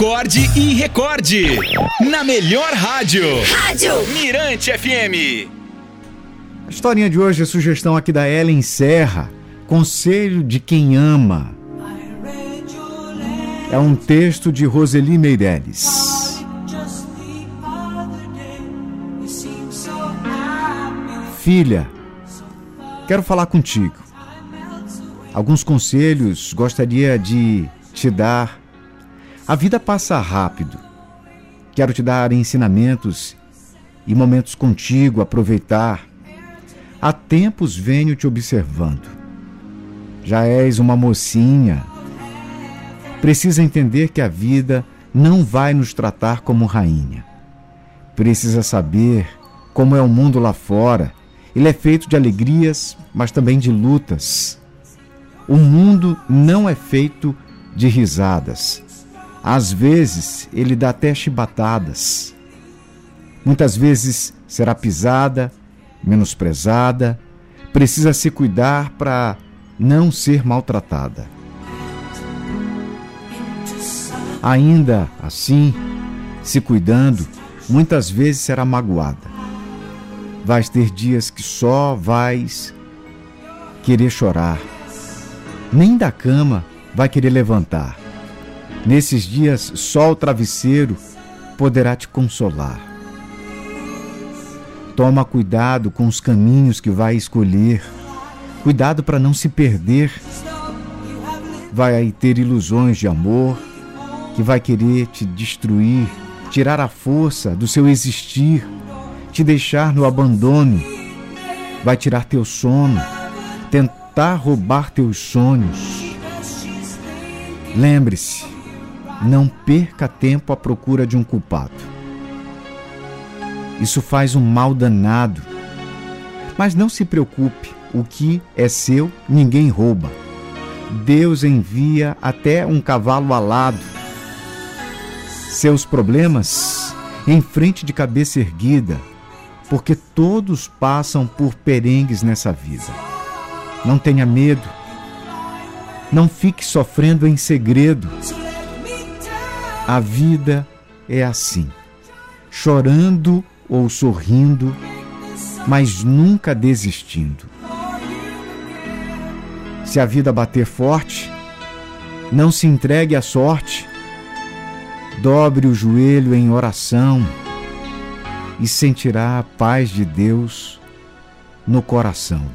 Acorde e recorde. Na melhor rádio. Rádio Mirante FM. A historinha de hoje é sugestão aqui da Ellen Serra. Conselho de quem ama. É um texto de Roseli Meirelles. Filha, quero falar contigo. Alguns conselhos gostaria de te dar. A vida passa rápido. Quero te dar ensinamentos e momentos contigo, aproveitar. Há tempos venho te observando. Já és uma mocinha. Precisa entender que a vida não vai nos tratar como rainha. Precisa saber como é o mundo lá fora. Ele é feito de alegrias, mas também de lutas. O mundo não é feito de risadas. Às vezes, ele dá até chibatadas. Muitas vezes será pisada, menosprezada, precisa se cuidar para não ser maltratada. Ainda assim, se cuidando, muitas vezes será magoada. Vais ter dias que só vais querer chorar nem da cama vai querer levantar. Nesses dias, só o travesseiro poderá te consolar. Toma cuidado com os caminhos que vai escolher. Cuidado para não se perder. Vai ter ilusões de amor que vai querer te destruir, tirar a força do seu existir, te deixar no abandono. Vai tirar teu sono, tentar roubar teus sonhos. Lembre-se, não perca tempo à procura de um culpado. Isso faz um mal danado. Mas não se preocupe, o que é seu ninguém rouba. Deus envia até um cavalo alado. Seus problemas em frente de cabeça erguida, porque todos passam por perengues nessa vida. Não tenha medo. Não fique sofrendo em segredo. A vida é assim, chorando ou sorrindo, mas nunca desistindo. Se a vida bater forte, não se entregue à sorte. Dobre o joelho em oração e sentirá a paz de Deus no coração.